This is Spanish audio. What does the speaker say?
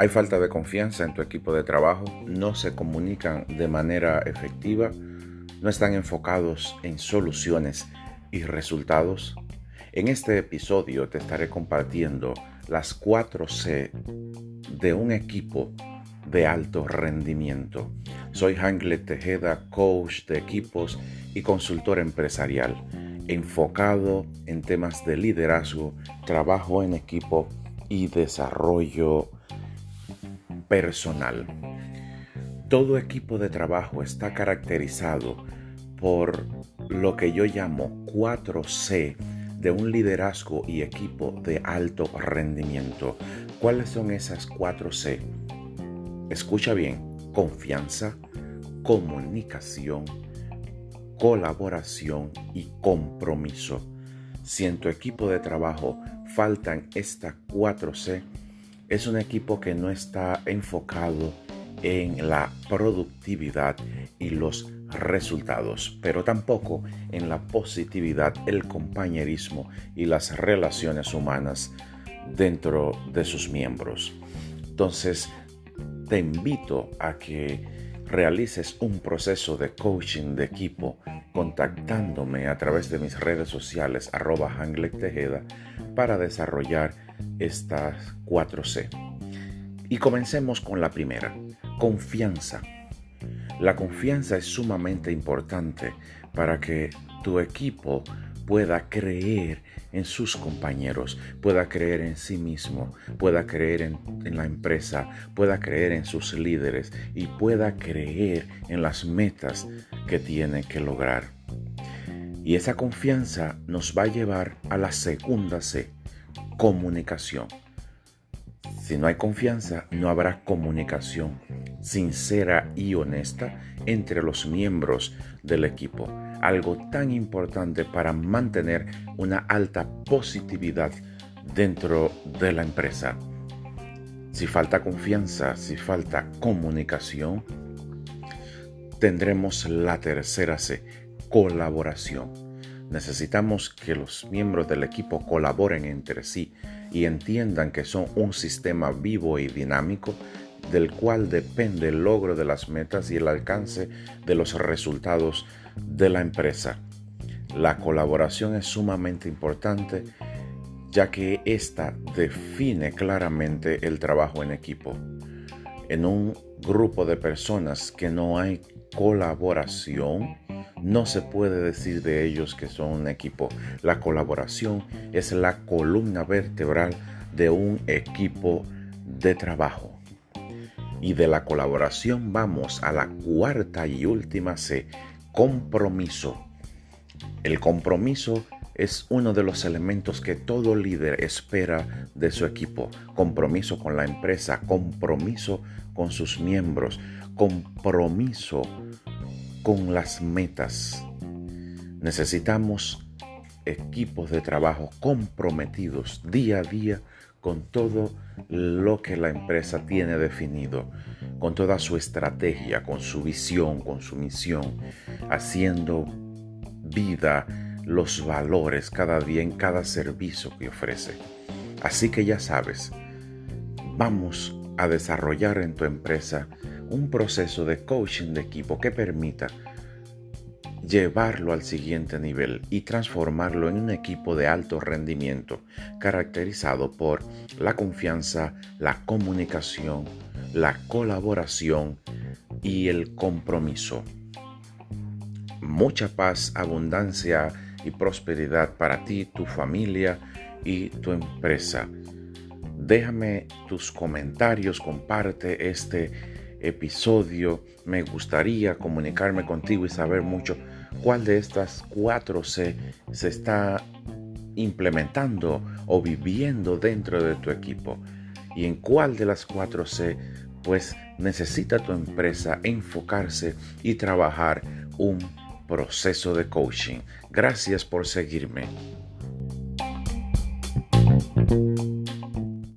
Hay falta de confianza en tu equipo de trabajo, no se comunican de manera efectiva, no están enfocados en soluciones y resultados. En este episodio te estaré compartiendo las 4 C de un equipo de alto rendimiento. Soy Hanglet Tejeda, coach de equipos y consultor empresarial, enfocado en temas de liderazgo, trabajo en equipo y desarrollo personal. Todo equipo de trabajo está caracterizado por lo que yo llamo 4C de un liderazgo y equipo de alto rendimiento. ¿Cuáles son esas 4C? Escucha bien, confianza, comunicación, colaboración y compromiso. Si en tu equipo de trabajo faltan estas 4C, es un equipo que no está enfocado en la productividad y los resultados, pero tampoco en la positividad, el compañerismo y las relaciones humanas dentro de sus miembros. Entonces, te invito a que realices un proceso de coaching de equipo contactándome a través de mis redes sociales arroba Tejeda para desarrollar estas 4C. Y comencemos con la primera, confianza. La confianza es sumamente importante para que tu equipo pueda creer en sus compañeros, pueda creer en sí mismo, pueda creer en, en, la empresa, pueda creer en sus líderes y pueda creer en las metas que tiene que lograr. Y esa confianza nos va a llevar a la segunda C, comunicación. Si no hay confianza, no habrá comunicación sincera y honesta entre los miembros del equipo. Algo tan importante para mantener una alta positividad dentro de la empresa. Si falta confianza, si falta comunicación, tendremos la tercera C, colaboración Necesitamos que los miembros del equipo colaboren entre sí y entiendan que son un sistema vivo y dinámico del cual depende el logro de las metas y el alcance de los resultados de la empresa. La colaboración es sumamente importante ya que ésta define claramente el trabajo en equipo. En un grupo de personas que no hay colaboración, no se puede decir de ellos que son un equipo. La colaboración es la columna vertebral de un equipo de trabajo. Y de la colaboración vamos a la cuarta y última C, compromiso. El compromiso es uno de los elementos que todo líder espera de su equipo. Compromiso con la empresa, compromiso con sus miembros, compromiso con las metas. Necesitamos equipos de trabajo comprometidos día a día con todo lo que la empresa tiene definido, con toda su estrategia, con su visión, con su misión, haciendo vida los valores cada día en cada servicio que ofrece. Así que ya sabes, vamos a desarrollar en tu empresa un proceso de coaching de equipo que permita llevarlo al siguiente nivel y transformarlo en un equipo de alto rendimiento caracterizado por la confianza, la comunicación, la colaboración y el compromiso. Mucha paz, abundancia y prosperidad para ti, tu familia y tu empresa. Déjame tus comentarios, comparte este episodio me gustaría comunicarme contigo y saber mucho cuál de estas cuatro C se está implementando o viviendo dentro de tu equipo y en cuál de las cuatro C pues necesita tu empresa enfocarse y trabajar un proceso de coaching. Gracias por seguirme.